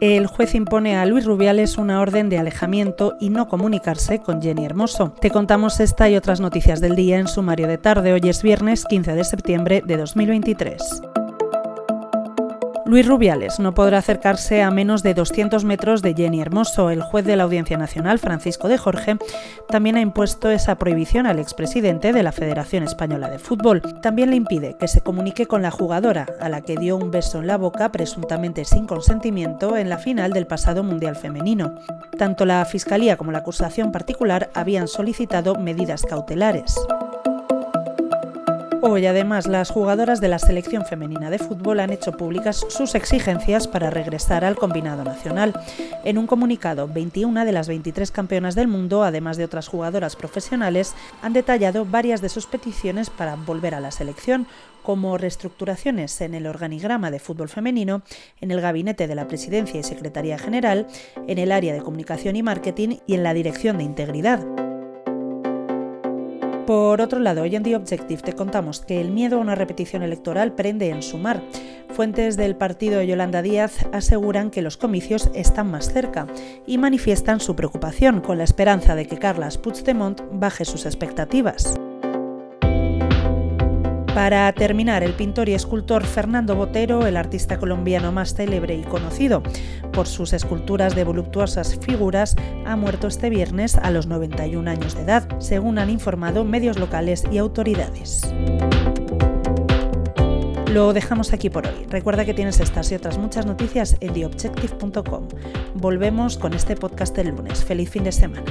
El juez impone a Luis Rubiales una orden de alejamiento y no comunicarse con Jenny Hermoso. Te contamos esta y otras noticias del día en sumario de tarde. Hoy es viernes 15 de septiembre de 2023. Luis Rubiales no podrá acercarse a menos de 200 metros de Jenny Hermoso. El juez de la Audiencia Nacional, Francisco de Jorge, también ha impuesto esa prohibición al expresidente de la Federación Española de Fútbol. También le impide que se comunique con la jugadora, a la que dio un beso en la boca presuntamente sin consentimiento en la final del pasado Mundial Femenino. Tanto la Fiscalía como la acusación particular habían solicitado medidas cautelares. Hoy además las jugadoras de la selección femenina de fútbol han hecho públicas sus exigencias para regresar al combinado nacional. En un comunicado, 21 de las 23 campeonas del mundo, además de otras jugadoras profesionales, han detallado varias de sus peticiones para volver a la selección, como reestructuraciones en el organigrama de fútbol femenino, en el gabinete de la presidencia y secretaría general, en el área de comunicación y marketing y en la dirección de integridad. Por otro lado, hoy en The Objective te contamos que el miedo a una repetición electoral prende en sumar. Fuentes del partido Yolanda Díaz aseguran que los comicios están más cerca y manifiestan su preocupación con la esperanza de que Carlas Puigdemont baje sus expectativas. Para terminar, el pintor y escultor Fernando Botero, el artista colombiano más célebre y conocido por sus esculturas de voluptuosas figuras, ha muerto este viernes a los 91 años de edad, según han informado medios locales y autoridades. Lo dejamos aquí por hoy. Recuerda que tienes estas y otras muchas noticias en theobjective.com. Volvemos con este podcast el lunes. Feliz fin de semana.